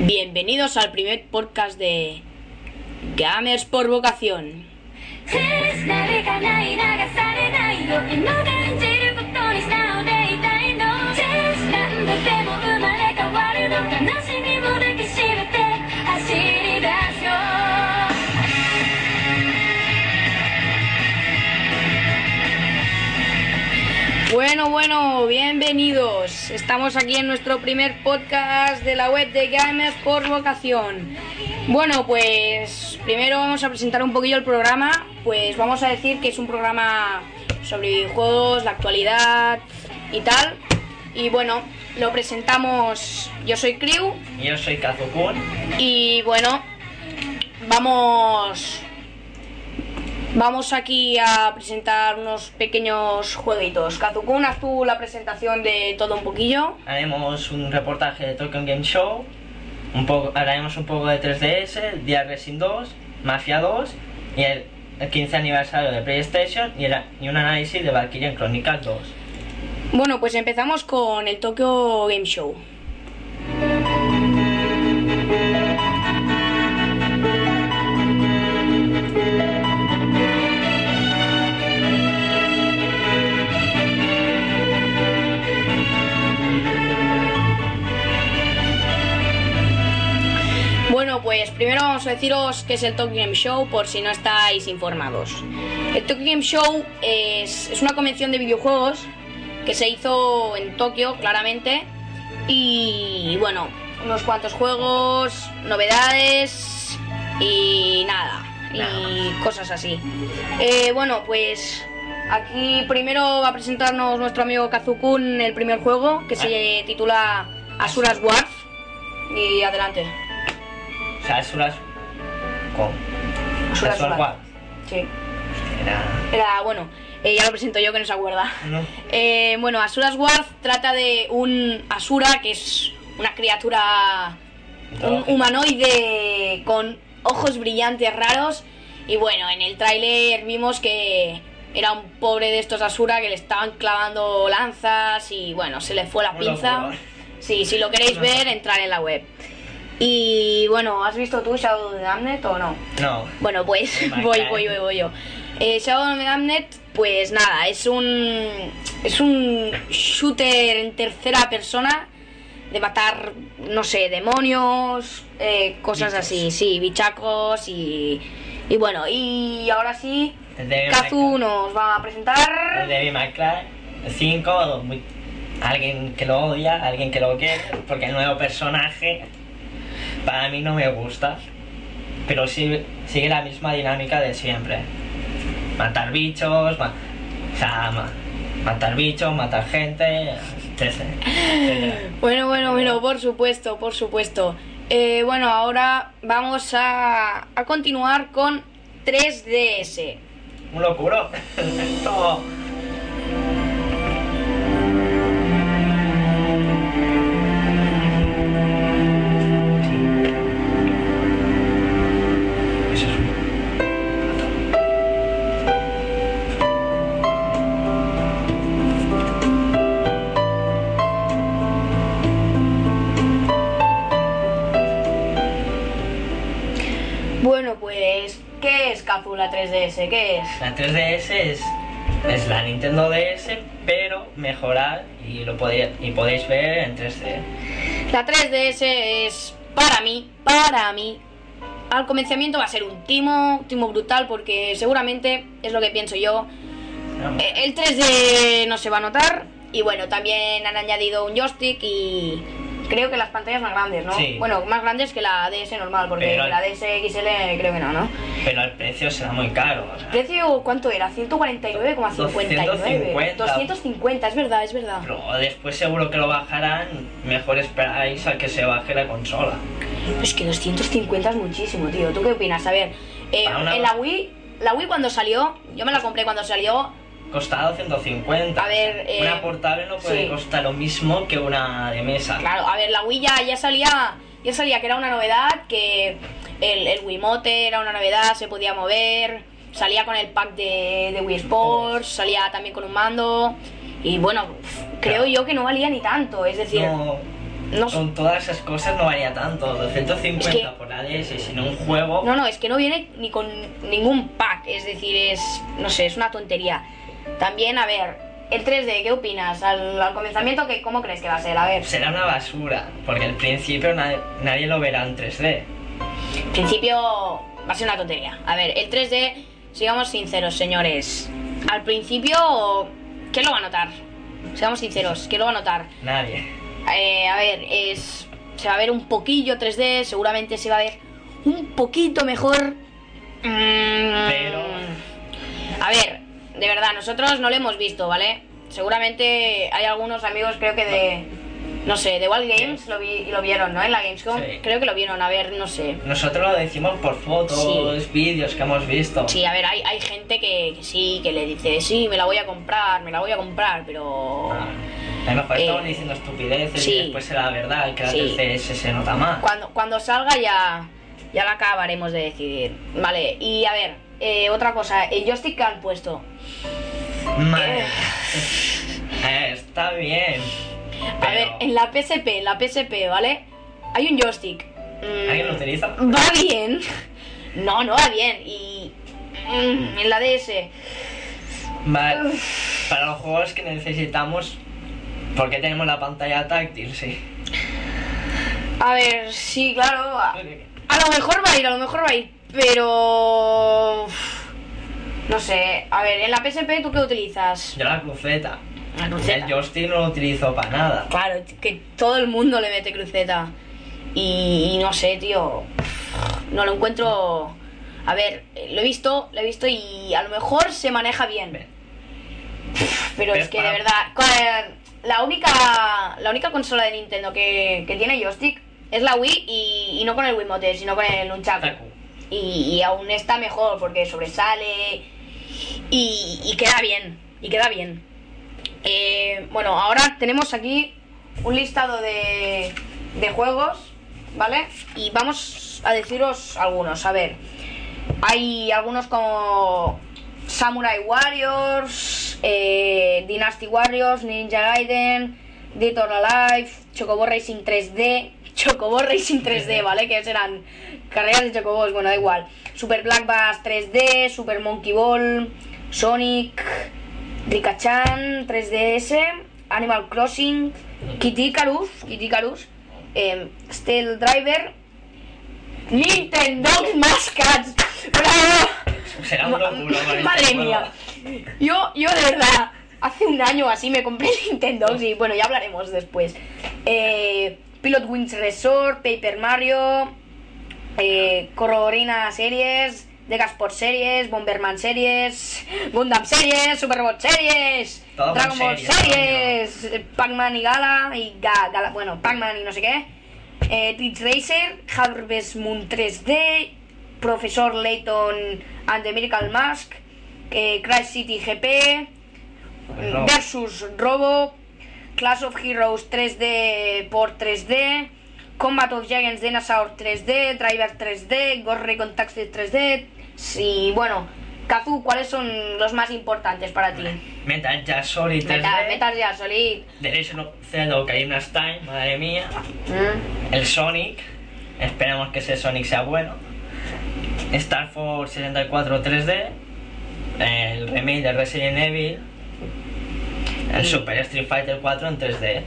Bienvenidos al primer podcast de Gamers por vocación. Bueno, bueno, bienvenidos. Estamos aquí en nuestro primer podcast de la web de Gamers por vocación. Bueno, pues primero vamos a presentar un poquillo el programa. Pues vamos a decir que es un programa sobre videojuegos, la actualidad y tal. Y bueno, lo presentamos. Yo soy Crew Yo soy Kazukun. y bueno, vamos. Vamos aquí a presentar unos pequeños jueguitos. Kazukun, haz tú la presentación de todo un poquillo. Haremos un reportaje de Tokyo Game Show. Un poco, haremos un poco de 3DS, Dia Racing 2, Mafia 2 y el, el 15 aniversario de PlayStation y, el- y un análisis de Valkyrian Chronicles 2. Bueno, pues empezamos con el Tokyo Game Show. Primero vamos a deciros qué es el Tokyo Game Show por si no estáis informados. El Tokyo Game Show es, es una convención de videojuegos que se hizo en Tokio, claramente. Y bueno, unos cuantos juegos, novedades y nada. Y cosas así. Eh, bueno, pues aquí primero va a presentarnos nuestro amigo Kazukun el primer juego que se titula Asuras Wars. Y adelante. O sea, es unas. Con. Asuras Asuras Wars. Wars. Sí. Era. Era, bueno, eh, ya lo presento yo que no se acuerda. No. Eh, bueno, Asuras Wars trata de un Asura que es una criatura, un humanoide con ojos brillantes raros. Y bueno, en el tráiler vimos que era un pobre de estos Asura que le estaban clavando lanzas y bueno, se le fue la pinza. Sí, si lo queréis ver, entrar en la web. Y bueno, ¿has visto tú Shadow of the Damned o no? No. Bueno, pues my voy, God. voy, voy, voy yo. Eh, Shadow of the Damned, pues nada, es un es un shooter en tercera persona de matar, no sé, demonios, eh, cosas Bichos. así, sí, bichacos y y bueno, y ahora sí, Kazu nos va a presentar. El Devil May Cry 5, muy- alguien que lo odia, alguien que lo quiere, porque el nuevo personaje para mí no me gusta, pero sí, sigue la misma dinámica de siempre. Matar bichos, ma- o sea, ma- matar bichos, matar gente, etc. Bueno, bueno, bueno, por supuesto, por supuesto. Eh, bueno, ahora vamos a, a continuar con 3DS. Un locuro. Esto- 3DS? ¿Qué es? La 3DS es, es la Nintendo DS, pero mejorada y lo podéis, y podéis ver en 3D. La 3DS es, para mí, para mí, al comenzamiento va a ser un timo, timo brutal, porque seguramente es lo que pienso yo. Eh, El 3D no se va a notar, y bueno, también han añadido un joystick y creo que las pantallas más grandes, ¿no? Sí. Bueno, más grandes que la DS normal, porque Pero- la DS XL creo que no, ¿no? Pero el precio será muy caro. o sea. ¿Precio cuánto era? 149,59. 250. 250, es verdad, es verdad. Pero después seguro que lo bajarán. Mejor esperáis a que se baje la consola. Es que 250 es muchísimo, tío. ¿Tú qué opinas? A ver, eh, Para una- en la Wii, la Wii cuando salió, yo me la compré cuando salió, Costaba 150. A ver, eh, una portable no puede sí. costar lo mismo que una de mesa. claro, a ver, la Wii ya, ya salía, ya salía que era una novedad, que el, el Wiimote era una novedad, se podía mover, salía con el pack de, de Wii Sports, salía también con un mando, y bueno, creo Claro. yo que no valía ni tanto, es decir, No, No. Con todas esas cosas no varía tanto. 250 Es que- por la DS, sino un juego. No, no, es que no viene ni con ningún pack, es decir, es, no sé, es una tontería. También, a ver, el 3D, ¿qué opinas? Al, al comenzamiento, ¿qué, ¿cómo crees que va a ser? A ver, Será una basura, porque al principio nadie, nadie lo verá en 3D. en principio va a ser una tontería. A ver, el 3D, sigamos sinceros, señores. Al principio, ¿qué lo va a notar? Seamos sinceros, ¿qué lo va a notar? Nadie. Eh, a ver, es, se va a ver un poquillo 3D, seguramente se va a ver un poquito mejor. Mm, Pero- A ver, de verdad, nosotros no lo hemos visto, ¿vale? Seguramente hay algunos amigos, creo que de. No sé, de Wild Games lo, vi, lo vieron, ¿no? En la Gamescom. Sí. Creo que lo vieron, a ver, no sé. Nosotros lo decimos por fotos, vídeos que hemos visto. Sí, a ver, hay, hay gente que, que sí, que le dice, sí, me la voy a comprar, me la voy a comprar, pero. Ah, a lo mejor Eh, estaban diciendo estupideces sí. y después será la verdad, que la Sí. 3DS se nota más. Cuando, cuando salga ya, ya la acabaremos de decidir. Vale, y a ver, eh, otra cosa, el joystick que han puesto. Madre. Eh, está bien. A pero- ver, en la PSP, en la PSP, ¿vale? Hay un joystick. Mm, ¿Alguien lo utiliza? Va bien. No, no va bien. Y mm, en la DS. Vale. Para los juegos que necesitamos, porque tenemos la pantalla táctil, sí. A ver, sí, claro. A, a lo mejor va a ir, a lo mejor va a ir. Pero... No sé. A ver, en la PSP, ¿tú qué utilizas? Yo la cruceta. La cruceta. El joystick no lo utilizo para nada. Claro, que todo el mundo le mete cruceta. Y, y no sé, tío. No lo encuentro. A ver, lo he visto, lo he visto y a lo mejor se maneja bien. Pero es que de verdad. La única. La única consola de Nintendo que, que tiene joystick es la Wii y, y no con el Wiimote, sino con el Nunchaku. Y, aún está mejor porque sobresale y, y queda bien. Y queda bien. Eh, bueno, ahora tenemos aquí un listado de, de juegos, ¿vale? Y vamos a deciros algunos. A ver, hay algunos como Samurai Warriors, eh, Dynasty Warriors, Ninja Gaiden, Dead or Alive, Chocobo Racing 3D, Chocobo Racing 3D, ¿vale? Que serán carreras de chocobos, bueno, da igual. Super Black Bass 3D, Super Monkey Ball, Sonic, Rikachan 3DS, Animal Crossing, Kid Icarus, Kid Icarus, eh, Steel Driver, Nintendo Mascats. ¡Bravo! Será un locura Madre mía. Yo, yo de verdad, hace un año así me compré Nintendo y bueno, ya hablaremos después. Eh, Pilot Wings Resort, Paper Mario, eh, Cororina Series, Deca Sport Series, Bomberman Series, Gundam Series, Super Robot Series, Todo Dragon Ball series, Series, eh, Pac-Man y Gala, y Ga- Gala- bueno, Pac-Man y no sé qué, eh, Teach Racer, Harvest Moon 3D, Profesor Layton and the Miracle Mask, eh, Crash City GP, Robo. versus Robo, Clash of Heroes 3D por 3D, Combat of Giants Dinosaur 3D, Driver 3D, Ghost Recon Taxi 3D. Sí, bueno, Kazu, ¿cuáles son los más importantes para ti? Metal Gear Solid 3D. Metal, Metal Gear Solid. The Legend of Zelda Ocarina of Time, madre mía. Mm. El Sonic. Esperemos que ese Sonic sea bueno. Star Force 64 3D. El remake de Resident Evil. El Super Street Fighter 4 en 3D.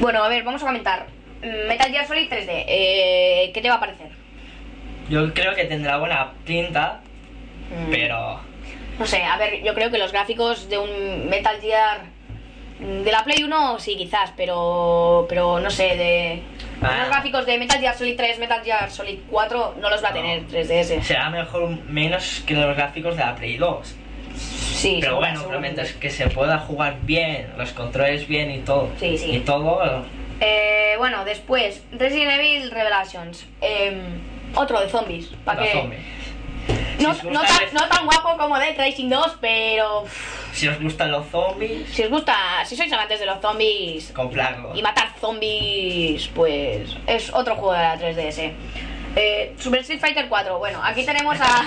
Bueno, a ver, vamos a comentar. Metal Gear Solid 3D, eh, ¿qué te va a parecer? Yo creo que tendrá buena pinta, Mm. pero No sé, a ver, yo creo que los gráficos de un Metal Gear de la Play 1 sí, quizás, pero pero no sé, de Ah. los gráficos de Metal Gear Solid 3, Metal Gear Solid 4 no los va a No. tener 3DS. será mejor menos que los gráficos de la Play 2. Sí, Pero bueno, seguramente. mientras que se pueda jugar bien, los controles bien y todo. Sí, sí. Y todo, Eh, bueno, después, Resident Evil Revelations. Em, otro de zombies. ¿Para zombies. No, Si no tan, no tan guapo como Dead Racing 2, pero Si os gustan los zombies, si os gusta, si sois amantes de los zombies comprarlos. y matar zombies, pues es otro juego de la 3DS. Eh, Super Street Fighter 4, bueno, aquí tenemos a,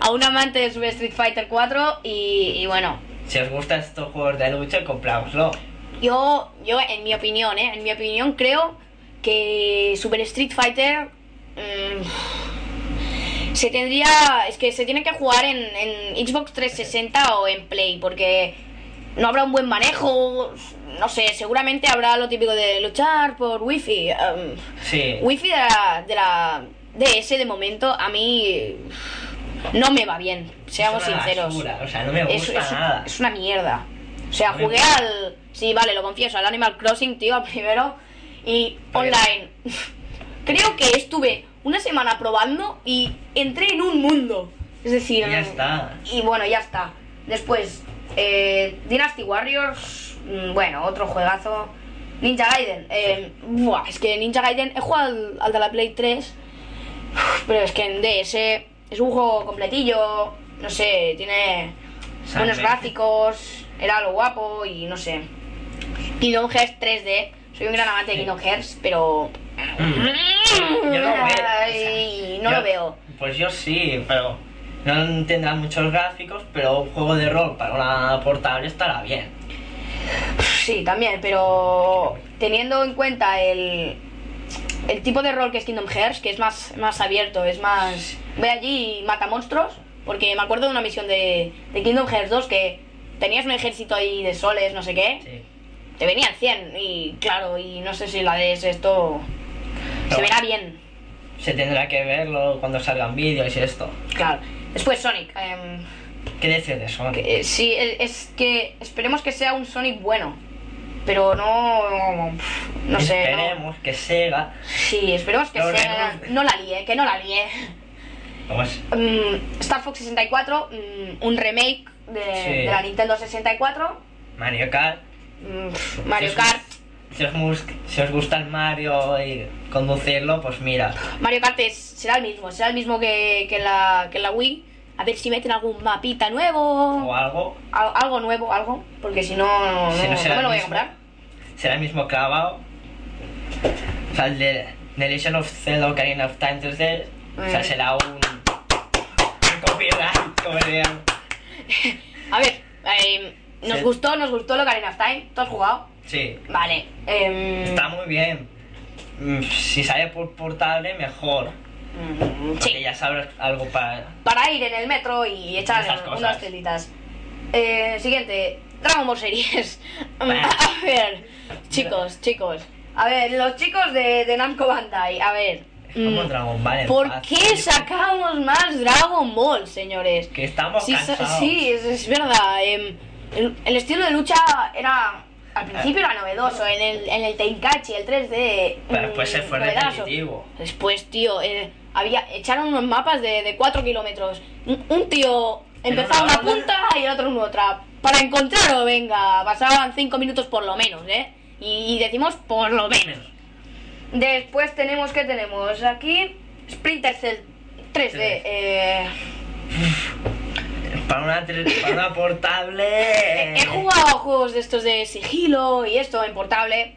a un amante de Super Street Fighter 4 y, y bueno, Si os gustan estos juegos de lucha, comprároslo. Yo, yo, en mi opinión, ¿eh? En mi opinión, creo que Super Street Fighter. mm, se tendría. Es que se tiene que jugar en, en Xbox 360 o en Play, porque no habrá un buen manejo. No sé, seguramente habrá lo típico de luchar por Wi-Fi. em, Sí. Wi-Fi de la, de la DS de momento a mí no me va bien, seamos Es una sinceros. basura, o sea, no me Es- gusta es, nada. es una mierda. O sea, No jugué al. Sí, vale, lo confieso, al Animal Crossing, tío, al primero. Y online. Creo que estuve una semana probando y entré en un mundo. Es decir. Y ya está. Y bueno, ya está. Después, eh, Dynasty Warriors. mm, Bueno, otro juegazo. Ninja Gaiden. eh, buah, es que Ninja Gaiden. He jugado al, al de la Play 3. Pero es que en DS es un juego completillo. No sé, tiene buenos gráficos. Era lo guapo y no sé. Kingdom Hearts 3D. Soy un gran amante de. Kingdom Hearts, pero. Yo no veo. o sea, Ay, no yo- lo veo. Pues yo sí, pero no tendrá muchos gráficos, pero un juego de rol para una portable estará bien. Sí, también, pero teniendo en cuenta el, el tipo de rol que es Kingdom Hearts, que es más, más abierto, es más... Ve allí y mata monstruos, porque me acuerdo de una misión de, de Kingdom Hearts 2 que tenías un ejército ahí de soles, no sé qué, Sí. te venían 100 y claro, y no sé si la DS esto se verá bien, Se tendrá que verlo cuando salgan vídeos y esto. claro. Después Sonic, em, ¿Qué dices de Sonic? que, eh, sí, es que esperemos que sea un Sonic bueno, pero no... No sé. no- Esperemos que Sega. Sí, esperemos que sea. no. La líe, que no la líe. Vamos. Mm, Star Fox 64, mm, un remake de, Sí. de la Nintendo 64. Mario Kart. mm, Mario Si os- Kart. Si os, si os gusta el Mario y conducirlo, pues mira. Mario Kart es- será el mismo, será el mismo que, que, la, que la Wii. A ver si meten algún mapita nuevo. O algo. al- algo nuevo, algo. Porque si no, no, Si no no será me lo voy a el comprar. Será el mismo clavado. O sea, el de The Legend of Zelda Ocarina of Time 3D. O sea, Mm. será un. Un copyright, como dirían. A ver, eh, nos Sí. gustó, nos gustó lo Ocarina of Time. ¿Tú has jugado? Sí. Vale. em, Está muy bien. Mm, Si sale por portable, mejor. Mm, sí. ya sabrás algo para. para ir en el metro y echar unas telitas. Eh, siguiente, Dragon Ball Series. A ver, chicos, chicos. A ver, los chicos de, de Namco Bandai, a ver. Como mm, Dragon Ball en ¿Por paz, qué tío. sacamos más Dragon Ball, señores? Que estamos Sí, sa- cansados. sí, es, es verdad. em, el, el estilo de lucha era. Al principio era novedoso, en el, en el Tenkaichi, el 3D. Pero después se mm, fue novedoso. repetitivo. Después, tío, eh, había, echaron unos mapas de, de 4 kilómetros. Un, un tío empezaba una punta y el otro en otra. Para encontrarlo, venga, pasaban 5 minutos por lo menos, ¿eh? Y, y decimos por lo menos. Después tenemos, ¿qué tenemos? Aquí, Splinter Cell 3D. Sí. Eh, Para una, para una portable. he jugado juegos de estos de sigilo y esto en portable,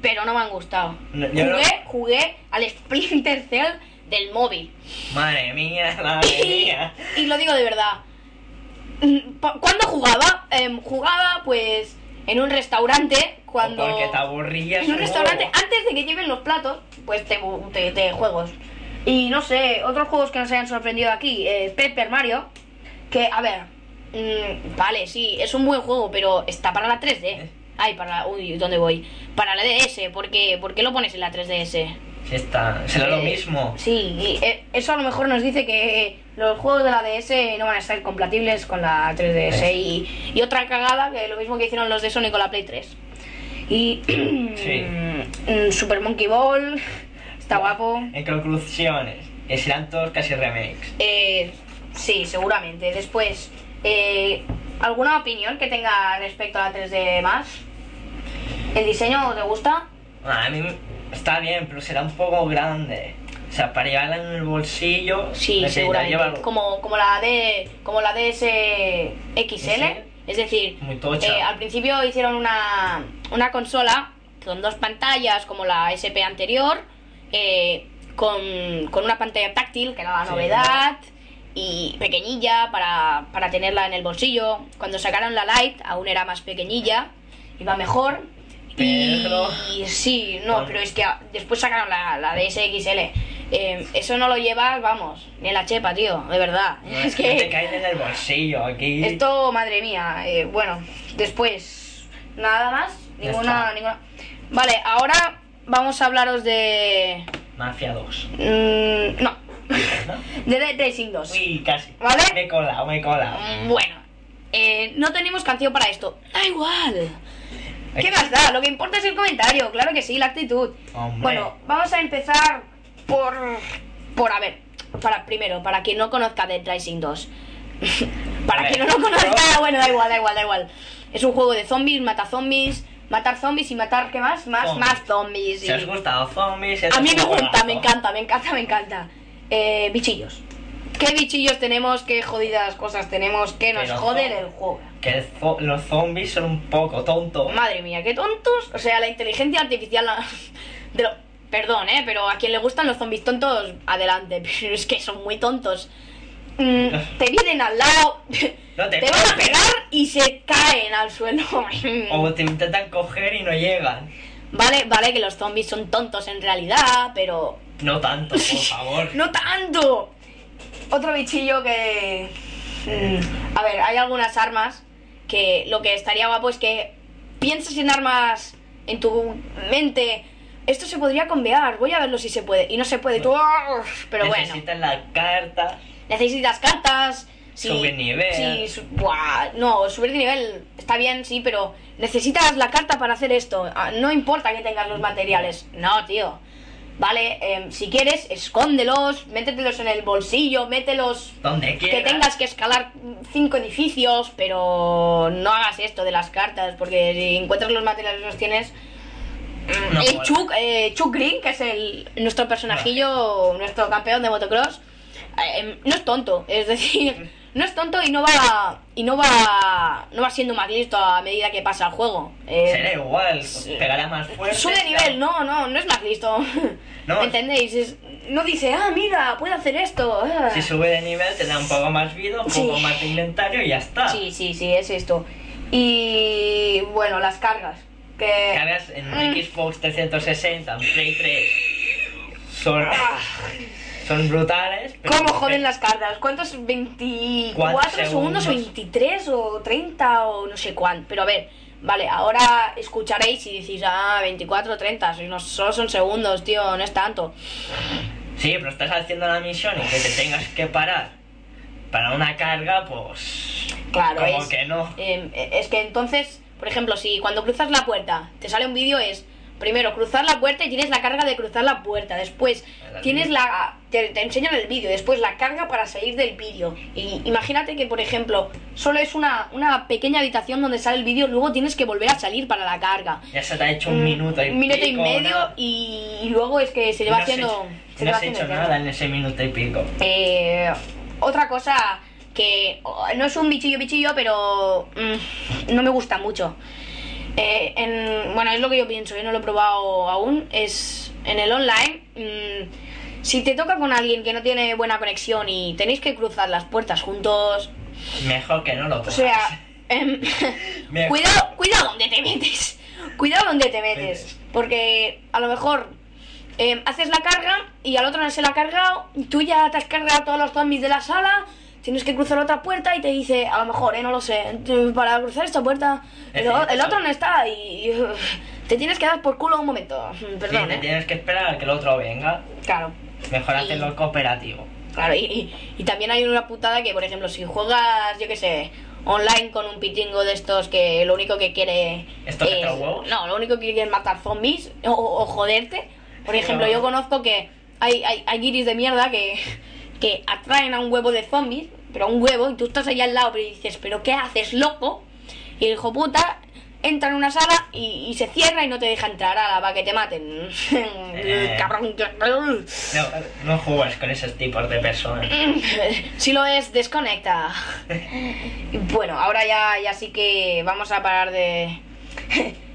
pero no me han gustado. No, yo no- Jugué, jugué al Splinter Cell del móvil. Madre mía, madre mía. y lo digo de verdad. ¿Cuándo jugaba? Em, jugaba pues en un restaurante cuando... O porque te aburrías. En un restaurante, antes de que lleven los platos, pues te, te, te juegos. Y no sé, otros juegos que nos hayan sorprendido aquí, eh, Paper Mario, que, a ver, mm, vale, sí, es un buen juego, pero está para la 3D. Ay, para la... Uy, ¿dónde voy? Para la DS, ¿por qué, ¿por qué lo pones en la 3DS? Sí, está. Será lo Eh, mismo. Sí, y eh, eso a lo mejor nos dice que los juegos de la DS no van a ser compatibles con la 3DS. Y, y otra cagada, que lo mismo que hicieron los de Sony con la Play 3. Y Sí. mm, Super Monkey Ball, está guapo. En conclusiones, que serán todos casi remakes. Eh, sí, seguramente. Después, eh, ¿alguna opinión que tenga respecto a la 3D más? ¿El diseño te gusta? A mí está bien, pero será un poco grande. O sea, para llevarla en el bolsillo. Sí, seguramente. llevarlo. Como, como la de como la DS XL, Sí. es decir, Muy tocha. eh, al principio hicieron una, una consola con dos pantallas como la SP anterior, eh, con, con una pantalla táctil que era la Sí. novedad y pequeñilla para, para tenerla en el bolsillo. Cuando sacaron la Lite aún era más pequeñilla, iba mejor. Pero- Y sí, no, pero es que después sacaron la, la DSXL. Eh, eso no lo llevas, vamos, ni en la chepa, tío, de verdad. es No te caen en el bolsillo aquí. esto, madre mía. eh, bueno, después, nada más, ninguna, ninguna. Vale, ahora vamos a hablaros de. Mafia 2. mm, no, de Dead Racing 2. Uy, casi. ¿Vale? Me he colado, me. Mm, Bueno, eh, no tenemos canción para esto. Da igual. ¿Qué más da? Lo que importa es el comentario, claro que sí, la actitud. Hombre. Bueno, vamos a empezar por. por a ver. Para, primero, para quien no conozca Dead Rising 2. para quien no lo conozca, bueno, da igual, da igual, da igual. Es un juego de zombies, mata zombies, matar zombies y matar, ¿qué más? Más, Zombies. más zombies. Si os gustado zombies, a mí me gusta, me encanta, me encanta, me encanta. Eh, bichillos. ¿Qué bichillos tenemos? ¿Qué jodidas cosas tenemos? ¿Qué nos Pero jode zo- el juego? Que el zo- los zombies son un poco tontos. Madre mía, qué tontos. O sea, la inteligencia artificial. la- de lo- Perdón, ¿eh? Pero a quien le gustan los zombies tontos, adelante. Pero es que son muy tontos. Mm, te vienen al lado, No te te van a pegar y se caen al suelo. O te intentan coger y no llegan. Vale, vale que los zombies son tontos en realidad, pero No tanto, por favor. ¡No tanto! Otro bichillo que... mm, A ver, hay algunas armas que lo que estaría guapo es que pienses en armas en tu mente. Esto se podría convear, voy a verlo si se puede. Y no se puede, tú... Pero bueno, Necesitan la carta. necesitas cartas. Sí, Subir nivel. Sí, su- buah, no, subir de nivel está bien, sí, pero necesitas la carta para hacer esto. Ah, No importa que tengas los materiales. No, tío. Vale, em, si quieres, escóndelos, métetelos en el bolsillo, mételos Donde que quieras. tengas que escalar cinco edificios, pero no hagas esto de las cartas, porque si encuentras los materiales y los tienes... No. Chuck, eh, Chuck Green, que es el, nuestro personajillo, nuestro campeón de motocross, eh, no es tonto, es decir, no es tonto y no va y no va no va siendo más listo a medida que pasa el juego. Eh, Será igual, pegará más fuerte. Sube de nivel, no, no, no es más listo. No. ¿Me entendéis? Es- no dice, ah, mira, puede hacer esto. ah". Si sube de nivel te da un poco más vida, un Sí. poco más de inventario y ya está. Sí, sí, sí, es esto. Y bueno, las cargas. Que... Cargas en Mm. Xbox 360, en Play 3. Son, son brutales. pero. ¿Cómo joden las cargas? ¿Cuántos? ¿24 Cuatro segundos? segundos. ¿23 o 30 o no sé cuánto? Pero a ver, vale, ahora escucharéis y decís, ah, 24 o 30, si no, solo son segundos, tío, no es tanto. Sí, pero estás haciendo la misión y que te tengas que parar para una carga, pues. Claro, como es, que no. eh, es que entonces, por ejemplo, si cuando cruzas la puerta te sale un vídeo es primero cruzar la puerta y tienes la carga de cruzar la puerta, después tienes la te, te enseñan el vídeo, después la carga para salir del vídeo. Y imagínate que por ejemplo, solo es una, una pequeña habitación donde sale el vídeo, luego tienes que volver a salir para la carga. Ya se te ha hecho un Mm, minuto y un minuto y medio y, luego es que se le va haciendo hecho- se no le va has hecho nada en ese minuto y pico. Eh, otra cosa que oh, no es un bichillo bichillo, pero mm, no me gusta mucho. Eh, en- bueno, es lo que yo pienso, yo no lo he probado aún. Es en el online. mm, si te toca con alguien que no tiene buena conexión y tenéis que cruzar las puertas juntos, Mejor que no lo o cojas. sea, em, cuidado, cuidado donde te metes. Cuidado donde te metes. Porque a lo mejor em, haces la carga y al otro no se la ha cargado. Tú ya te has cargado todos los zombies de la sala. Tienes que cruzar otra puerta y te dice, a lo mejor, eh, no lo sé, para cruzar esta puerta, el, el otro no está y te tienes que dar por culo un momento. Sí, Perdón, te eh. tienes que esperar a que el otro venga. Claro. Mejor hacerlo cooperativo. Claro, y, y- y también hay una putada que, por ejemplo, si juegas, yo qué sé, online con un pitingo de estos que lo único que quiere ¿Estos es... huevos? No, lo único que quiere es matar zombies o, o joderte. Por Sí, ejemplo, no. yo conozco que hay, hay, hay guiris de mierda que, que atraen a un huevo de zombies, pero a un huevo, y tú estás allá al lado, pero dices, ¿pero qué haces, loco? Y el hijo puta entra en una sala y, y se cierra y no te deja entrar a la para que te maten. Eh. Cabrón. No, no juegues con esos tipos de personas. Si lo es, desconecta. Bueno, ahora ya, ya sí que vamos a parar de,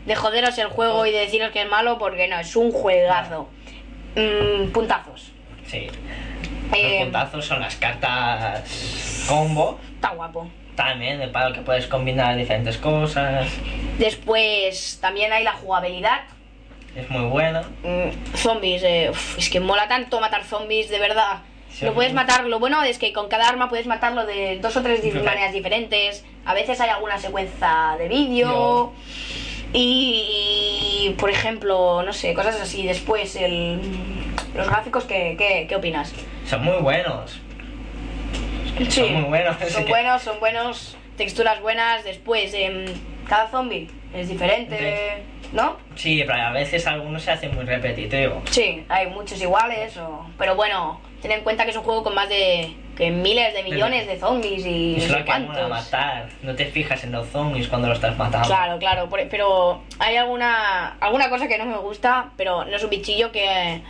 de joderos el juego y de deciros que es malo porque no, es un juegazo. Mm, puntazos. Sí. Eh, Los puntazos son las cartas combo. Está guapo. También, de palo que puedes combinar diferentes cosas. Después también hay la jugabilidad. Es muy bueno. Mm, zombies, eh, uf, es que mola tanto matar zombies, de verdad. Sí, lo puedes matar, lo bueno es que con cada arma puedes matarlo de dos o tres maneras diferentes. A veces hay alguna secuencia de vídeo. Y, por ejemplo, no sé, cosas así. Después, el, los gráficos, ¿qué, qué, qué opinas? Son muy buenos. Sí, Son muy buenos. Son que- buenos, son buenos, texturas buenas. Después, em, cada zombie es diferente, ¿no? Sí, pero a veces algunos se hacen muy repetitivos. Sí, hay muchos iguales, o- pero bueno, ten en cuenta que es un juego con más de que miles de millones de zombies y Es no lo que mola matar. No te fijas en los zombies cuando lo estás matando. Claro, claro, por- pero hay alguna alguna cosa que no me gusta, pero no es un bichillo que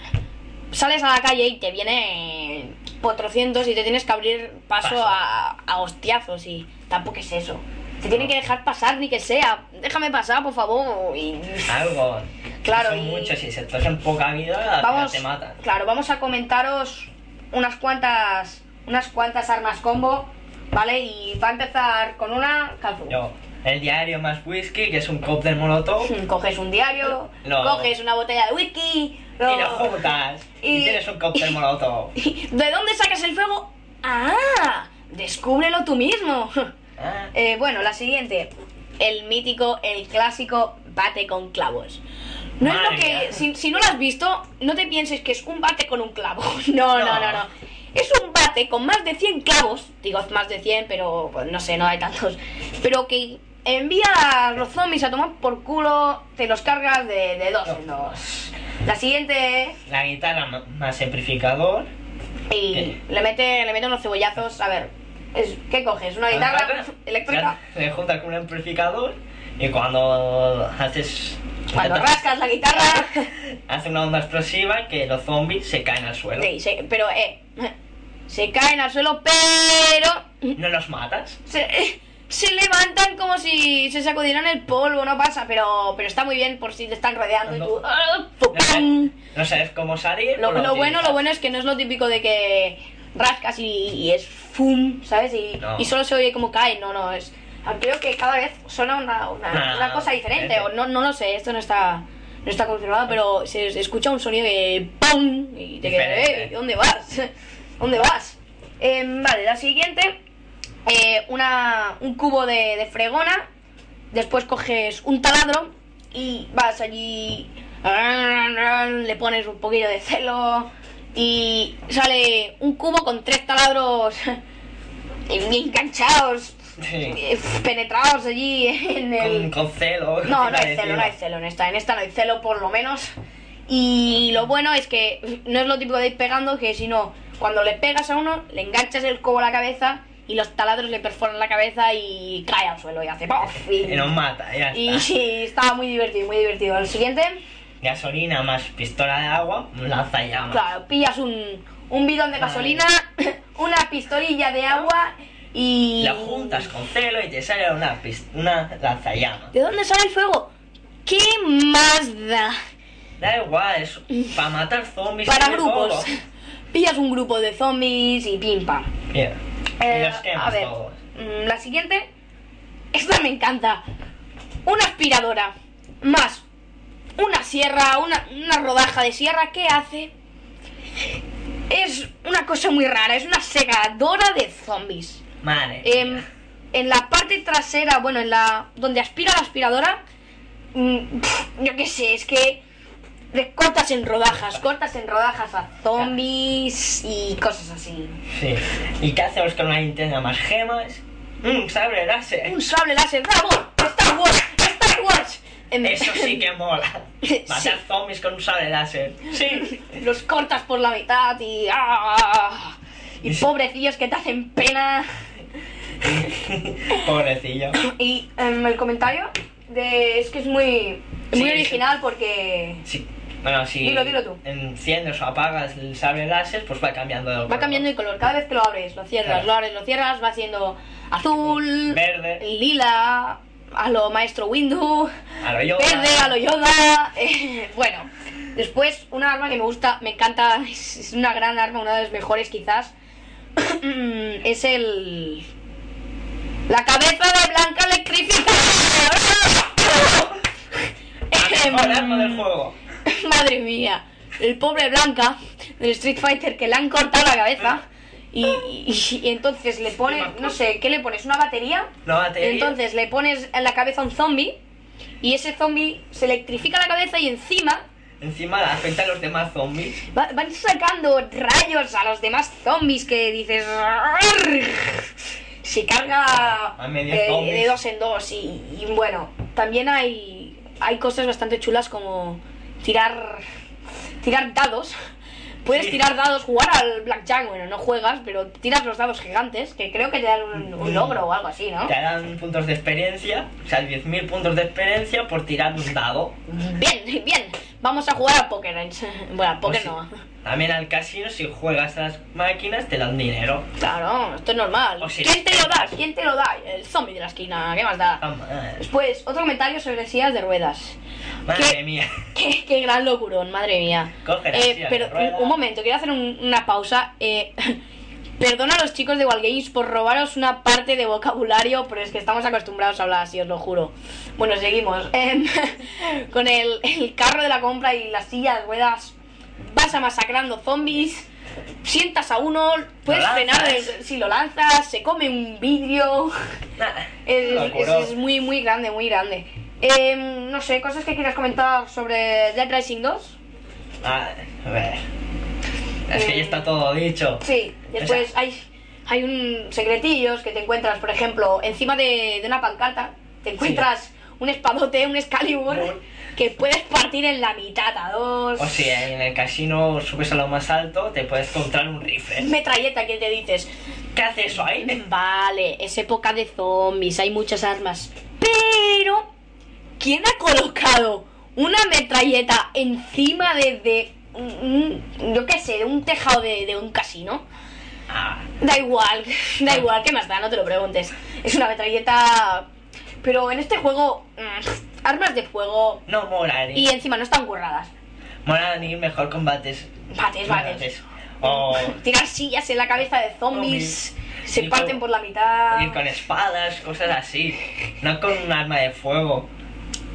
sales a la calle y te viene potrocientos y te tienes que abrir paso Paso. a, a hostiazos y tampoco es eso. Te tienen que dejar pasar ni que sea. Déjame pasar, por favor. Y Algo. Claro, Son y- muchos y si estás en poca vida, vamos, te matan. claro, vamos a comentaros unas cuantas unas cuantas armas combo, ¿vale? Y va a empezar con una Kazu. Yo, el diario más whisky, que es un cóctel molotov, Coges un diario, No. coges una botella de whisky, lo- y lo juntas. Y, Y- tienes un cóctel molotov. ¿De dónde sacas el fuego? ¡Ah! Descúbrelo tú mismo. Ah, Eh, bueno, la siguiente. El mítico, el clásico bate con clavos. No es lo que. Si, si no lo has visto, no te pienses que es un bate con un clavo. No, no, no, No. no. Es un bate con más de 100 clavos. Digo más de 100, pero pues, no sé, no hay tantos. Pero que envía a los zombies a tomar por culo, te los cargas de, de dos en dos. La siguiente. La guitarra más amplificador. Y ¿Qué? le mete, le mete unos cebollazos. A ver, es, ¿qué coges? ¿Una guitarra eléctrica? Se junta con un amplificador y cuando haces. Cuando rascas la guitarra. Hace una onda explosiva que los zombies se caen al suelo. Sí, pero eh, se caen al suelo, pero No los matas. se, eh, se levantan como si se sacudieran el polvo, no pasa, pero pero está muy bien por si te están rodeando y tú. ¡ah! No ¡pum! no sabes cómo salir. Lo, pues lo bueno, lo bueno es que no es lo típico de que rascas y, y es fum, ¿sabes? Y, No. y solo se oye como cae, no, no, es. ah, Creo que cada vez suena una, una, Ah, una cosa diferente, o diferente. no, no lo sé, esto no está. No está confirmado, pero se, se escucha un sonido de ¡pum! Y te quedas. "Eh, ¿dónde vas? ¿Dónde vas? Em, vale, la siguiente, eh, una, un cubo de, de fregona, después coges un taladro y vas allí, le pones un poquillo de celo y sale un cubo con tres taladros enganchados, Sí. eh, penetrados allí en el... Con, con celo. No, no hay celo, no hay celo en esta. En esta no hay celo, por lo menos. Y lo bueno es que no es lo típico de ir pegando, que si no, cuando le pegas a uno, le enganchas el cobo a la cabeza y los taladros le perforan la cabeza y cae al suelo y hace ¡pof! Y, Y nos mata, ya y está. sí, estaba muy divertido, muy divertido. El siguiente, Gasolina más pistola de agua, lanza llamas. claro, pillas un, un bidón de gasolina, una pistolilla de agua y... La juntas con celo y te sale una, una lanzallamas. ¿De dónde sale el fuego? ¿Qué más da? Da igual, es para matar zombies. Para grupos. Pillas un grupo de zombies y pim pam. Bien. Eh, los a ver, todos. mm, la siguiente. Esta me encanta. Una aspiradora más una sierra, una, una rodaja de sierra. ¿Qué hace? Es una cosa muy rara. Es una segadora de zombies. Madre. Em, en la parte trasera, bueno, en la donde aspira la aspiradora, mm, yo qué sé, es que le cortas en rodajas, cortas en rodajas a zombies y cosas así. Sí. ¿Y qué hacemos con una linterna más gemas? Un sable láser. Un sable láser, ¡bravo! ¡Star Wars! ¡Star Wars! Em, Eso sí que mola. Matar Sí. zombies con un sable láser. Sí. Los cortas por la mitad y... ¡ah! Y pobrecillos que te hacen pena. Pobrecillo. Y em, el comentario de, es que es muy, muy sí. original porque... Sí. Bueno, si Dilo, dilo tú. enciendes o apagas el sable láser, pues va cambiando de Va cambiando de color, cada vez que lo abres, lo cierras, Claro. lo abres, lo cierras, va siendo azul, Verde. lila, a lo maestro Windu, A lo Yoda. verde, a lo Yoda. eh, bueno, después una arma que me gusta, me encanta, es, una gran arma, una de las mejores quizás, es el... La cabeza de Blanca electrificada. Mejor arma del juego. Madre mía, el pobre Blanca del Street Fighter que le han cortado la cabeza y, y- y entonces le pones, no sé, ¿qué le pones? ¿Una batería? La batería. Entonces le pones en la cabeza a un zombie y ese zombie se electrifica la cabeza y encima Encima afecta a los demás zombies. va- van sacando rayos a los demás zombies que dices... Se carga zombies. de dos en dos y, y bueno, también hay, hay cosas bastante chulas como tirar, tirar dados. Puedes Sí. tirar dados, jugar al blackjack, bueno, no juegas, pero tiras los dados gigantes, que creo que te dan un, un logro o algo así, ¿no? Te dan puntos de experiencia, o sea, 10.000 puntos de experiencia por tirar un dado. Bien, bien, vamos a jugar al póker. Bueno, al póker si- no. También al casino, si juegas a las máquinas, te dan dinero. Claro, esto es normal. O si ¿Quién te lo da? ¿Quién te lo da? El zombie de la esquina, ¿qué más da? Madre, Después, otro comentario sobre sillas de ruedas. madre ¿Qué? mía. Qué, qué gran locurón, madre mía. Coge la Eh, de pero un, momento, quiero hacer un- una pausa. Eh, perdona a los chicos de Walgames por robaros una parte de vocabulario, pero es que estamos acostumbrados a hablar así, os lo juro. Bueno, seguimos. Em, con el, el carro de la compra y la silla de ruedas, vas a masacrando zombies. Sientas a uno, puedes Lo frenar si lo lanzas, se come un vidrio. Es, es- es muy, muy grande, muy grande. Em, no sé, cosas que quieras comentar sobre Dead Rising 2. Ah, a ver. Es que ya está todo dicho. Sí, después hay, hay un secretillos que te encuentras, por ejemplo, encima de, de una pancarta, te encuentras un espadote, un Excalibur, Bur. Que puedes partir en la mitad a dos. O si en el casino subes a lo más alto, te puedes encontrar un rifle. Metralleta que te dices, ¿Qué hace eso ahí? vale, es época de zombies, hay muchas armas, pero ¿quién ha colocado una metralleta encima de, de un- un- yo qué sé, de un tejado de, de un casino? Ah, Da igual, da igual, ¿qué más da? No te lo preguntes. Es una metralleta. Pero en este juego, mm, armas de fuego no mola ni. y encima no están curradas. Mola ni mejor combates. Bates, bates. O Tirar sillas en la cabeza de zombies, Zombies. se Ir parten con- por la mitad. ir con espadas, cosas así. No con un arma de fuego.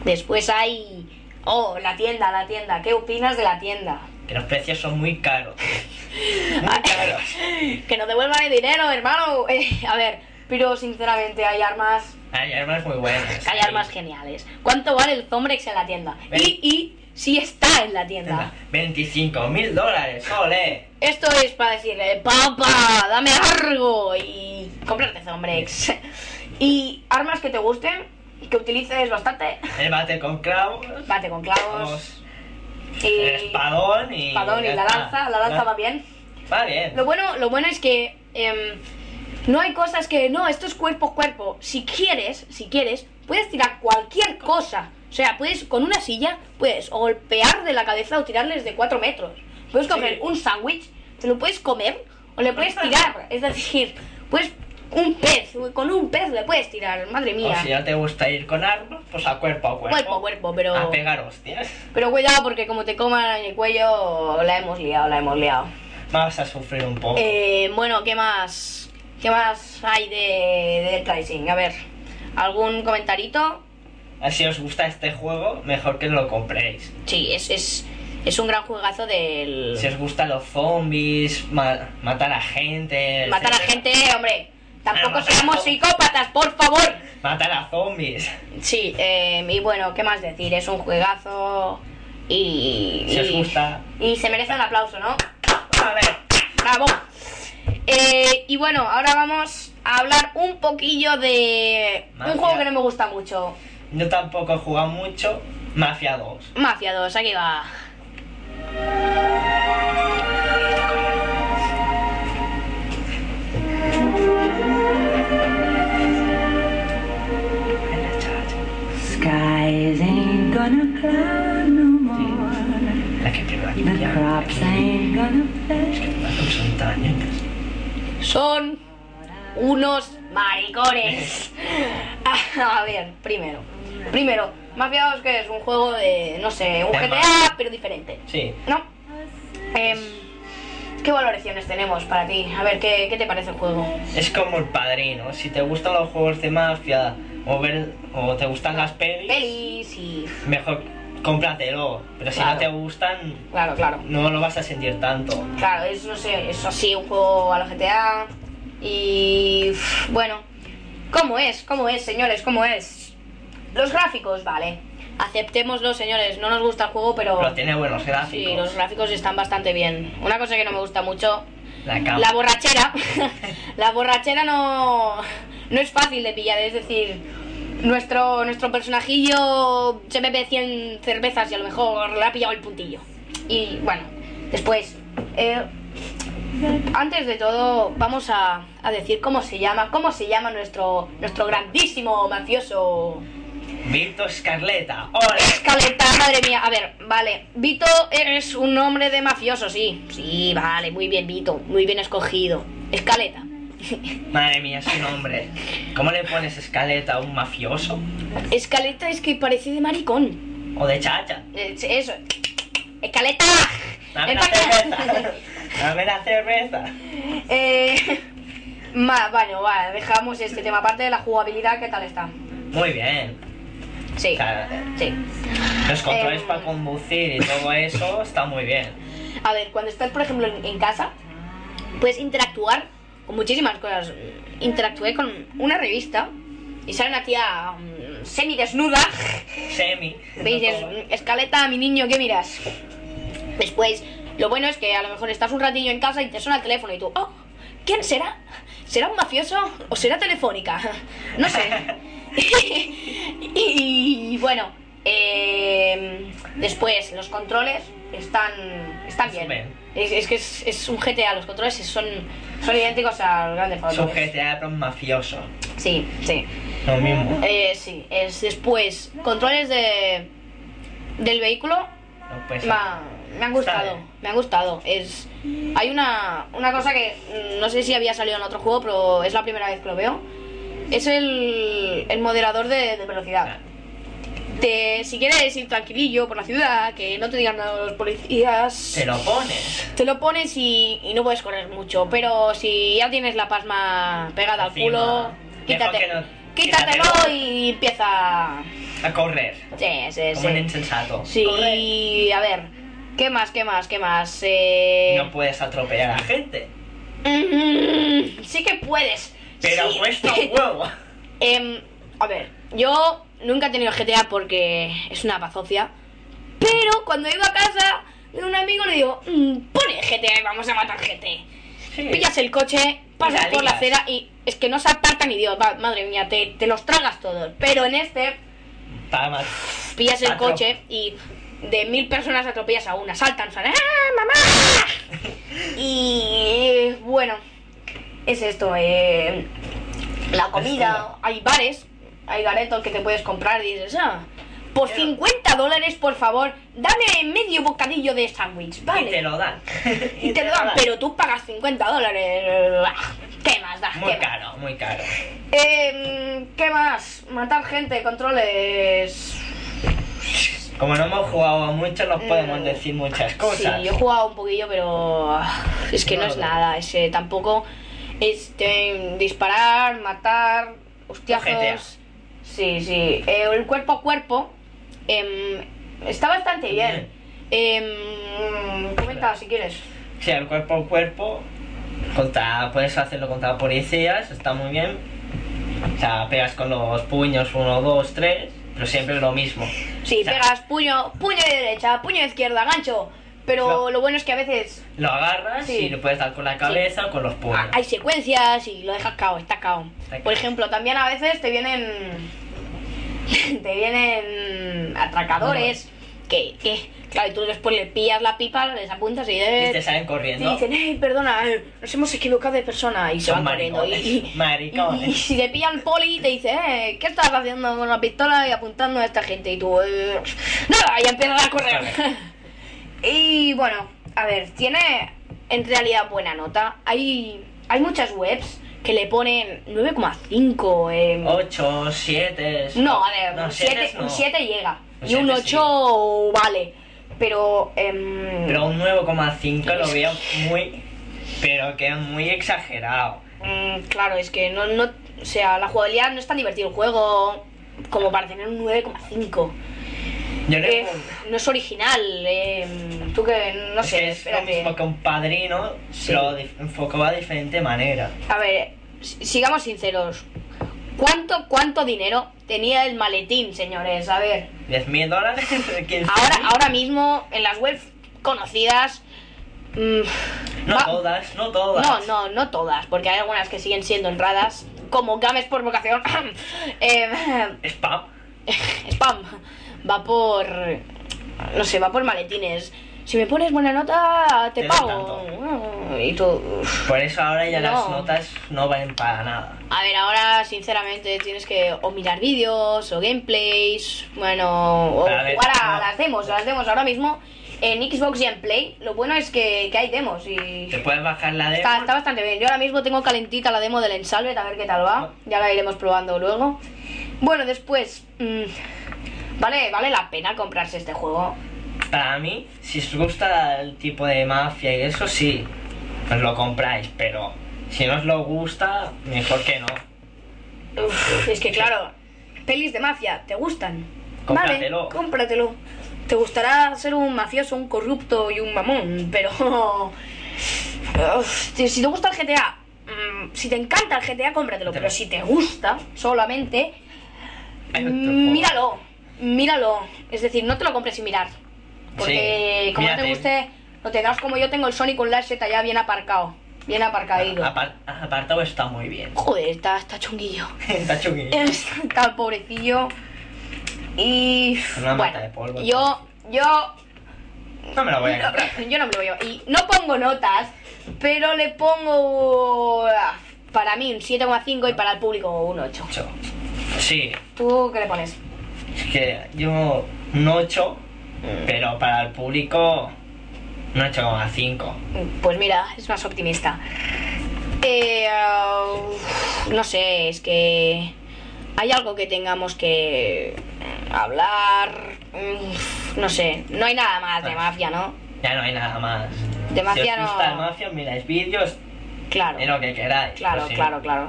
Después hay. Oh, la tienda, la tienda. ¿Qué opinas de la tienda? Que los precios son muy caros. Muy caros. Que nos devuelvan el dinero, hermano. Eh, a ver, pero sinceramente hay armas Hay armas muy buenas. Hay armas geniales. ¿Cuánto vale el Zombrex en la tienda? Y, y si está en la tienda. 25 mil dólares, ole. Esto es para decirle, papá, dame algo y comprarte Zombrex. y armas que te gusten, que utilices bastante. El bate con clavos. Bate con clavos. vamos, Y El espadón y. espadón y la lanza. La lanza va bien. Va bien. Lo bueno, lo bueno es que em, no hay cosas que no, esto es cuerpo a cuerpo. Si quieres, si quieres, puedes tirar cualquier cosa. O sea, puedes con una silla, puedes o golpear de la cabeza o tirarles de 4 metros. Puedes Sí. coger un sándwich, te lo puedes comer o le puedes tirar. Es decir, puedes un pez, con un pez le puedes tirar, madre O mía. si no te gusta ir con armas, pues a cuerpo a cuerpo. Cuerpo a cuerpo, pero- A pegar hostias. Pero cuidado porque como te coman en el cuello, la hemos liado, la hemos liado. Vas a sufrir un poco. Eh, bueno, ¿qué más? ¿Qué más hay de, de Dead Rising? A ver, ¿algún comentarito? Si os gusta este juego, mejor que lo compréis. Sí, es, es, es un gran juegazo del... Si os gustan los zombies, ma- matar a gente. Matar a etcétera. gente, hombre. Tampoco Ah, a seamos psicópatas, por favor. Matar a zombies. Sí, eh, y bueno, ¿qué más decir? Es un juegazo y... Si os gusta. Y se merece un aplauso, ¿no? A ver. ¡Bravo! Eh, y bueno, ahora vamos a hablar un poquillo de Mafia. un juego que no me gusta mucho. Yo tampoco he jugado mucho. Mafia 2. Mafia 2, aquí va. Skies ain't gonna cloud no more. La que pierdo aquí. The ya. crops ain't gonna play. Son tañecas. Son unos maricones. a ver, primero. Primero, Mafia 2 que es un juego de, no sé, un GTA pero diferente. Sí. ¿No? Em, ¿qué valoraciones tenemos para ti? A ver, ¿qué, qué te parece el juego? Es como el padrino. Si te gustan los juegos de mafia o, ver, o te gustan las pelis, Pelis y... mejor cómpratelo. Pero si no te gustan, Claro, claro. no lo vas a sentir tanto. Claro, es, no sé, es así, un juego a la GTA. Y... Bueno, ¿cómo es? ¿Cómo es, señores? ¿Cómo es? Los gráficos, vale. Aceptémoslo, señores. No nos gusta el juego, pero... Pero tiene buenos gráficos. Sí, los gráficos están bastante bien. Una cosa que no me gusta mucho, La la borrachera. la borrachera no, no es fácil de pillar, es decir, nuestro, nuestro personajillo se bebe 100 cervezas y a lo mejor le ha pillado el puntillo. Y bueno, después, eh, antes de todo, vamos a, a decir cómo se llama, cómo se llama nuestro, nuestro grandísimo mafioso. Vito Scarletta. ¡Hola! Escaleta, madre mía. A ver, vale. Vito, eres un nombre de mafioso, sí. Sí, vale, muy bien, Vito. Muy bien escogido. Escaleta. Madre mía, ese nombre. ¿Cómo le pones escaleta a un mafioso? Escaleta es que parece de maricón. O de chacha. Eh, Eso. Escaleta. Dame la cerveza. Dame la cerveza. Eh, ma- bueno, vale, dejamos este tema. Aparte de la jugabilidad, ¿qué tal está? Muy bien. Sí. O sea, Sí. los controles Em. para conducir y todo eso está muy bien. A ver, cuando estás, por ejemplo, en, en casa, puedes interactuar con muchísimas cosas. Interactué con una revista y sale una tía semidesnuda. Semi. No todo. "Mm, escaleta, mi niño, ¿qué miras? Después, lo bueno es que a lo mejor estás un ratillo en casa y te suena el teléfono y tú, oh, ¿quién será? ¿Será un mafioso o será telefónica? No sé. y, bueno, eh, después los controles están, están bien. Bien. Es, es que es, es un GTA, los controles son, son idénticos al Grande Auto. GTA pero un mafioso. Sí, sí. Lo mismo. Eh, sí, es después controles de del vehículo No, pues, me, ha- me han gustado, me han gustado. Es hay una, una cosa que mm, no sé si había salido en otro juego, pero es la primera vez que lo veo. Es el, el moderador de, de velocidad. Te, si quieres ir tranquilillo por la ciudad, que no te digan nada los policías, Te lo pones. te lo pones y, y no puedes correr mucho. Pero si ya tienes la pasma pegada al culo, quítate, no- quítatelo quítatelo. y empieza. A correr. Sí, sí, Como un sí. insensato. Sí, a ver, ¿qué más, qué más, qué más? Eh... No puedes atropellar a gente. mm, sí que puedes. Pero sí. cuesta un huevo. Em, a ver, yo nunca he tenido GTA porque es una bazofia. Pero cuando iba a casa de un amigo le digo, "Mm, pone GTA y vamos a matar. Sí. Pillas el coche, pasas la por la acera y es que no se apartan ni Dios. Va, madre mía, te, te los tragas todos. Pero en este más. pillas el Atro- coche y de mil personas atropellas a una, saltan, salen, ¡ah, mamá! Y bueno, es esto, eh, la comida, hay bares, hay garetos que te puedes comprar y dices, ah, por Pero- 50 dólares, por favor, dame medio bocadillo de sándwich, ¿vale? Y te lo dan. Y te lo dan, pero tú pagas 50 dólares. ah, ¿Qué más da? Muy caro, muy caro. Eh, ¿Qué más? Matar gente, controles. Como no hemos jugado mucho, nos podemos Mm, decir muchas cosas. Sí, yo he jugado un poquillo, pero ah, es que no, No, es nada. Ese tampoco. Este, disparar, matar, GTA. hostiazos. Sí, sí. Eh, el cuerpo a cuerpo em, está bastante bien. Em, comenta si quieres. Sí, el cuerpo a cuerpo, contra, puedes hacerlo contra policías, está muy bien. O sea, pegas con los puños 1, 2, 3, pero siempre lo mismo. Sí, O sea, pegas puño, puño de derecha, puño de izquierda, gancho. Pero No. lo bueno es que a veces Lo agarras Sí. y le puedes dar con la cabeza o con los puños. Hay secuencias y lo dejas cao, está cao. Está cao. Por ejemplo, también a veces te vienen. te vienen atracadores que, que, claro, y tú después le pillas la pipa, les apuntas y, Y eh, te salen corriendo. dicen, hey, perdona, eh, nos hemos equivocado de persona y se Son van corriendo. Y, maricones, y- y- y si te pillan el poli, te dice, eh, ¿qué estás haciendo con la pistola y apuntando a esta gente? Y tú, eh, nada, y empiezas a correr. Y bueno, a ver, tiene en realidad buena nota. Hay, hay muchas webs que le ponen 9,5. em, 8, 7. no, a ver, no, un 7 no. un 7 llega. Un y un 7 sí. 8 vale. Pero. em, Pero un 9,5 lo veo muy. Pero que es muy exagerado. Mm, claro, es que no, no. O sea, la jugabilidad no es tan divertido el juego como para tener un 9,5. Eh, no es original. eh, tú que. No es sé, que es lo mismo que un padrino, Sí. pero enfocado de diferente manera. A ver, si- sigamos sinceros. ¿Cuánto, ¿Cuánto dinero tenía el maletín, señores? A ver. 10.000 dólares, 15.000. Ahora, ahora mismo, en las webs conocidas. mm, No va- todas, no todas. No, no, no todas, porque hay algunas que siguen siendo honradas, como Games por vocación. Eh, Spam. spam. Va por. No sé, va por maletines. Si me pones buena nota, te Te pago. Y tú. Por eso ahora ya las No. notas no valen para nada. A ver, ahora sinceramente tienes que o mirar vídeos o gameplays, bueno, o Pero a ver, jugar a no. las demos, las demos ahora mismo en Xbox y en Play. Lo bueno es que, que hay demos y Te puedes bajar la demo. está, está bastante bien. Yo ahora mismo tengo calentita la demo del Ensalvet, a ver qué tal va. Ya la iremos probando luego. Bueno, después, mm, vale, vale la pena comprarse este juego. Para mí, si os gusta el tipo de mafia y eso, sí, pues lo compráis, pero si no os lo gusta, mejor que no. Uf, es que claro, pelis de mafia, ¿te gustan? Cómpratelo. Vale, cómpratelo. Te gustará ser un mafioso, un corrupto y un mamón, pero... Uf, si te gusta el GTA, mm, si te encanta el GTA, cómpratelo. Pero si te gusta solamente, mm, míralo, míralo. Es decir, no te lo compres sin mirar. Porque Sí, como no te guste, lo tendrás como yo tengo el Sonic con la Z ya bien aparcado. Bien aparcadito. Apar- apartado está muy bien. Joder, está, está chunguillo. está chunguillo. Está pobrecillo. Y. Una bueno, mata de polvo. yo. Yo. No me lo voy a comprar. Yo no me lo voy a. Y no pongo notas, pero le pongo. ah, Para mí un 7,5 y para el público un 8. Ocho. Sí, ¿Tú qué le pones? Es que yo un 8, pero para el público un 8,5. Pues mira, es más optimista. Eh, ah, no sé, es que hay algo que tengamos que hablar. mm, No sé, no hay nada más de Ah. mafia, ¿no? Ya no hay nada más. De mafia si os no- gusta el mafia, miráis vídeos Claro. de lo que queráis. Claro, Pues sí. claro, claro.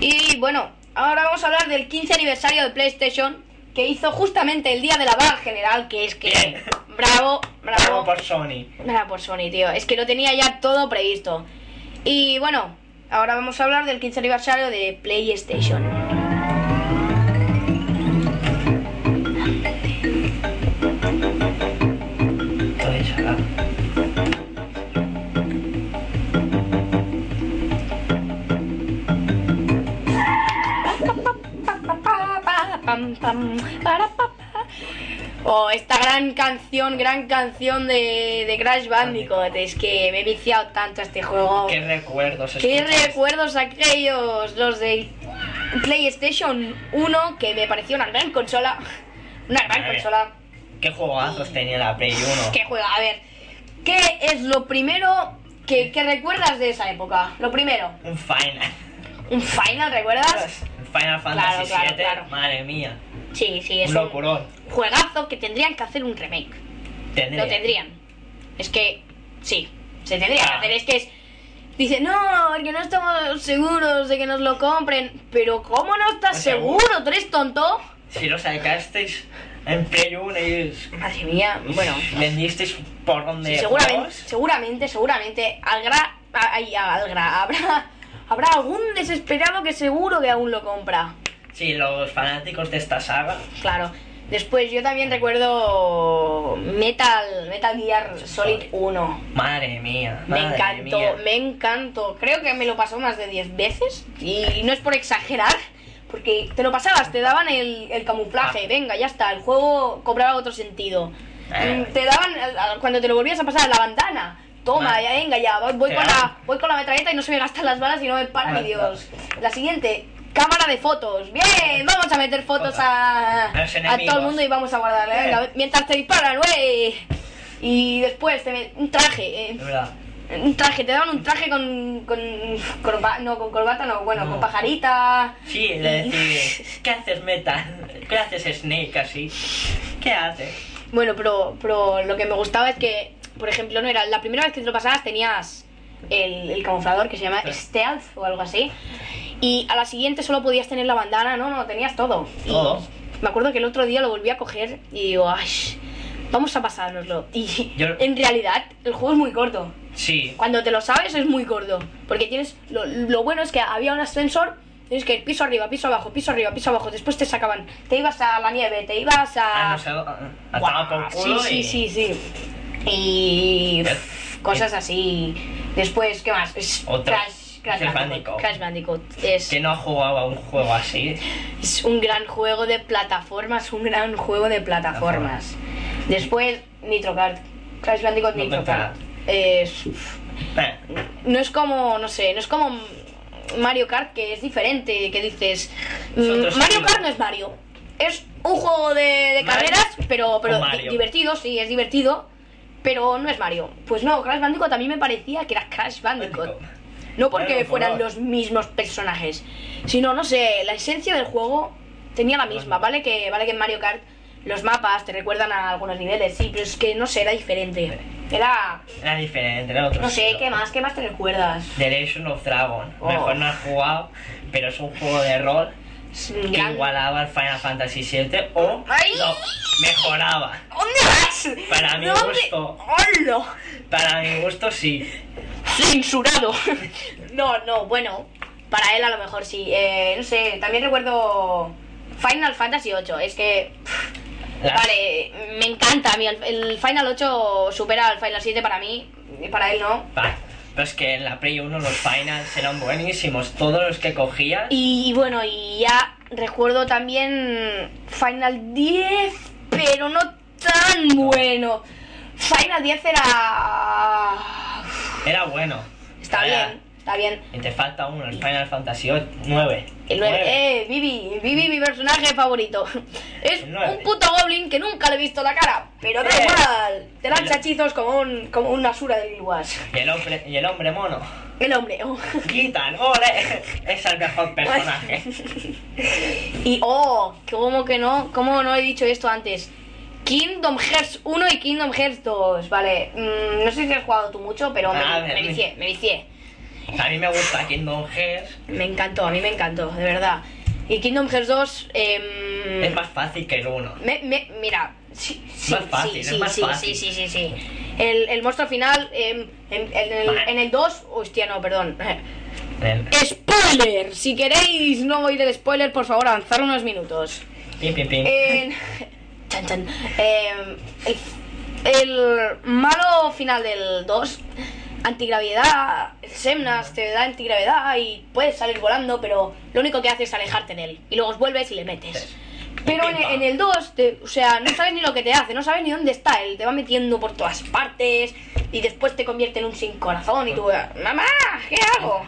Y bueno, ahora vamos a hablar del 15 aniversario de PlayStation que hizo justamente el día de la baja general, que es que Bien. bravo, bravo. Bravo por Sony. Bravo por Sony, tío. Es que lo tenía ya todo previsto. Y bueno, ahora vamos a hablar del 15 aniversario de PlayStation. Pam, pam, para, pa, pa. Oh, esta gran canción, gran canción de, de Crash Bandicoot. Es que me he viciado tanto a este juego. qué recuerdos. ¿Qué escuchas. recuerdos aquellos? Los de PlayStation 1, que me pareció una gran consola. Una gran consola. ¿Qué juegazos tenía la Play 1? que juega. A ver, ¿qué es lo primero que, que recuerdas de esa época? Lo primero, Un Final. ¿un Final recuerdas? Un Final Fantasy claro, VII, claro. madre mía. Sí, sí, es Un un juegazo que tendrían que hacer un remake. Tendría. Lo tendrían. Es que, sí, se tendría que Ah. hacer. Es que es. Dice, no, porque no estamos seguros de que nos lo compren. Pero, ¿cómo no estás seguro? seguro. ¿Tú eres tonto? Si lo sacasteis en Play 1 y Madre mía, bueno. vendisteis por donde Sí, seguramente, juegos, seguramente, seguramente, Algra, ay, Algra, habrá, habrá algún desesperado que seguro que aún lo compra. Sí, los fanáticos de esta saga. Claro. Después yo también recuerdo Metal, Metal Gear Solid 1. Madre mía. Me encantó, mía. me encantó. Creo que me lo pasó más de 10 veces. Y no es por exagerar, porque te lo pasabas, te daban el, el camuflaje. Ah. Venga, ya está, el juego cobraba otro sentido. Eh. Te daban, cuando te lo volvías a pasar, la bandana. Toma, ya venga, ya, voy, voy Te con la, voy con la metralleta y no se me gastan las balas y no me para ni Dios. La siguiente, cámara de fotos. Bien, vamos a meter fotos a, A todo el mundo y vamos a guardarle. Eh. Venga, mientras te disparan, wey. Y después te met- un traje. eh, un traje, te daban un traje con. con corba- no, con corbata, no, bueno, No. con pajarita. Sí, le decís, ¿qué haces Metal? ¿Qué haces Snake así? ¿Qué haces? Bueno, pero, pero lo que me gustaba es que, por ejemplo, no era la primera vez que te lo pasabas tenías el, el camuflador que se llama. Stealth o algo así. Y a la siguiente solo podías tener la bandana, no, no, tenías todo. Y Todo. me acuerdo que el otro día lo volví a coger y digo, ay, vamos a pasárnoslo. Y Yo- en realidad el juego es muy corto. Sí, Cuando te lo sabes es muy corto. Porque tienes. Lo, lo bueno es que había un ascensor. Tienes que ir piso arriba, piso abajo, piso arriba, piso abajo. Después te sacaban. Te ibas a la nieve, te ibas a. ah, no sé, a por culo sí, y... sí, sí, sí. Y. pff, cosas así. Después, ¿qué más? Es Otro. Crash, Crash Crash Bandicoot. Bandicoot. Crash Bandicoot. Es, Que no ha jugado a un juego así. es un gran juego de plataformas. Un gran juego de plataformas. Después, Nitro Kart. Crash Bandicoot No Nitro. Kart. Es. Eh, no es como, no sé, no es como Mario Kart, que es diferente, que dices, Es mm, otro Mario estilo. Kart no es Mario. Es un juego de, de Mario carreras, pero, pero Mario. divertido, sí, es divertido, pero no es Mario. Pues no, Crash Bandicoot a mí me parecía que era Crash Bandicoot. No porque fueran bueno. los mismos personajes, sino, no sé, la esencia del juego tenía la misma, ¿vale? Que, vale que en Mario Kart los mapas te recuerdan a algunos niveles, sí, pero es que, no sé, era diferente. Era, Era diferente, era otro no sé, estilo. ¿qué más? ¿Qué más te recuerdas? The Legend of Dragon. Oh. Mejor no has jugado, pero es un juego de rol que gran- igualaba al Final Fantasy VII o ¡Ay! no, mejoraba. ¿Dónde vas? Para mi ¿Dónde? gusto. ¡Hola! Para mi gusto sí. Censurado. no, no, bueno. Para él a lo mejor sí. Eh, no sé, también recuerdo Final Fantasy VIII. Es que... La- Vale, me encanta a mí. El, Final 8 supera al Final 7 para mí. Y para él no. Pero es que en la Play 1 los finals eran buenísimos. Todos los que cogías. Y, bueno, y ya recuerdo también Final 10, pero no tan bueno. Final 10 era... Era bueno. Está Era- bien, está bien. Y te falta uno, el Final Fantasy 9. El 9, eh, Vivi, Vivi, mi personaje favorito. Es un puto goblin que nunca le he visto la cara, pero da Eh. igual. Te lanza El- hechizos como un, como una sura de Lilwas. Y el hombre, y el hombre mono. El hombre. oh. Gitan, ole. Es el mejor personaje. Y oh, ¿cómo que no? ¿Cómo no he dicho esto antes? Kingdom Hearts 1 y Kingdom Hearts 2, vale. mm, no sé si has jugado tú mucho, pero me, me vicié, me vicié. A mí me gusta Kingdom Hearts. Me encantó, a mí me encantó, de verdad. Y Kingdom Hearts 2, em, Es más fácil que el 1. Me, me- mira, sí, sí, Más fácil, sí, es más sí, fácil. sí, sí, sí, sí. El, el monstruo final, em, en, en el, en el 2, hostia, no, perdón. El- ¡Spoiler! Si queréis no oír el spoiler, por favor, avanzar unos minutos. Pim, pim, pim. Chan, chan. Em, el, el malo final del 2, antigravedad, Semnas te da antigravedad y puedes salir volando, pero lo único que hace es alejarte de él. Y luego vuelves y le metes. Pero en, en el 2, te- o sea, no sabes ni lo que te hace, no sabes ni dónde está él, te va metiendo por todas partes y después te convierte en un sin corazón y tú, mamá, ¿qué hago?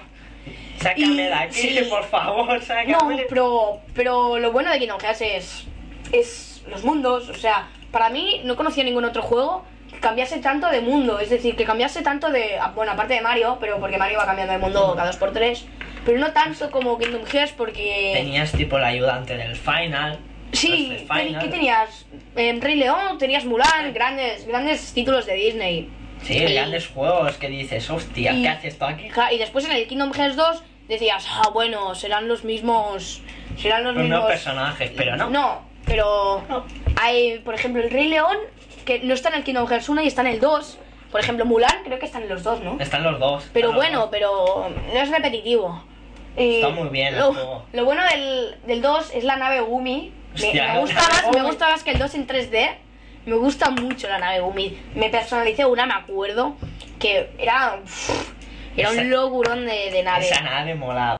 Sácame y- de aquí, sí. por favor, sácame. No, pero, pero lo bueno de Kingdom Hearts es, es los mundos. O sea, para mí no conocía ningún otro juego cambiase tanto de mundo. Es decir, que cambiase tanto de. ah, Bueno, aparte de Mario, pero porque Mario va cambiando de mundo cada dos por tres. Pero no tanto como Kingdom Hearts porque. Tenías tipo el ayudante del final. Sí, los de ¿qué, final. qué tenías? Eh, Rey León, tenías Mulan, grandes, grandes títulos de Disney. Sí, Y- grandes juegos que dices, hostia, y- ¿qué haces esto aquí? Y después en el Kingdom Hearts 2 decías, ah, bueno, serán los mismos. Serán los mismos. personajes, pero no. No, pero No. hay, por ejemplo, el Rey León, que no está en el Kingdom Hearts 1 y está en el 2. Por ejemplo, Mulan creo que está en los dos, ¿no? Están los dos. Pero están bueno, dos. pero no es repetitivo. Y Está muy bien el Lo, juego. lo bueno del, del 2 es la nave Gumi. Me, Hostia, me gusta la nave más, me gusta más que el 2 en 3D. Me gusta mucho la nave Gumi. Me personalicé una, me acuerdo, que era, era Esa- un logurón de, de nave. Esa nave molaba.